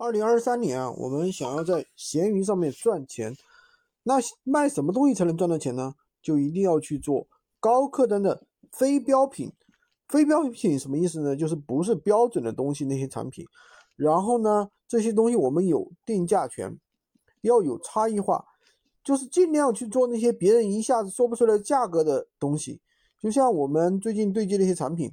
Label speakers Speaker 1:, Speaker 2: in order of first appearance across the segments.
Speaker 1: 二零二三年啊，我们想要在闲鱼上面赚钱，那卖什么东西才能赚到钱呢？就一定要去做高客单的非标品。非标品什么意思呢？就是不是标准的东西那些产品。然后呢，这些东西我们有定价权，要有差异化，就是尽量去做那些别人一下子说不出来价格的东西。就像我们最近对接的一些产品，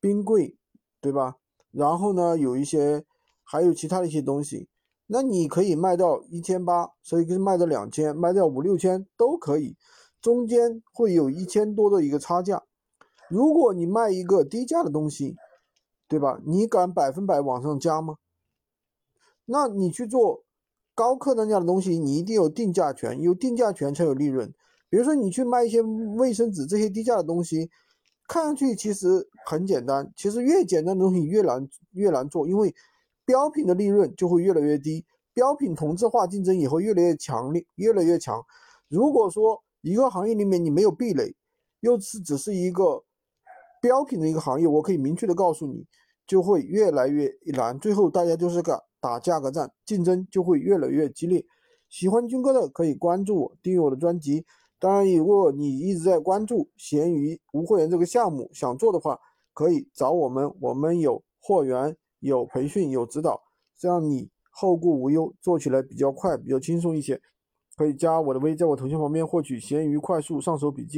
Speaker 1: 冰柜，对吧？然后呢，有一些。还有其他的一些东西，那你可以卖到一千八，所以可以卖到两千，卖到五六千都可以，中间会有一千多的一个差价。如果你卖一个低价的东西，对吧？你敢百分百往上加吗？那你去做高客单价的东西，你一定有定价权，有定价权才有利润。比如说你去卖一些卫生纸这些低价的东西，看上去其实很简单，其实越简单的东西越难越难做，因为。标品的利润就会越来越低，标品同质化竞争也会越来越强烈，越来越强。如果说一个行业里面你没有壁垒，又是只是一个标品的一个行业，我可以明确的告诉你，就会越来越难。最后大家就是个打价格战，竞争就会越来越激烈。喜欢军哥的可以关注我，订阅我的专辑。当然，如果你一直在关注闲鱼无货源这个项目，想做的话，可以找我们，我们有货源。有培训有指导，这样你后顾无忧，做起来比较快，比较轻松一些。可以加我的微，在我头像旁边获取闲鱼快速上手笔记。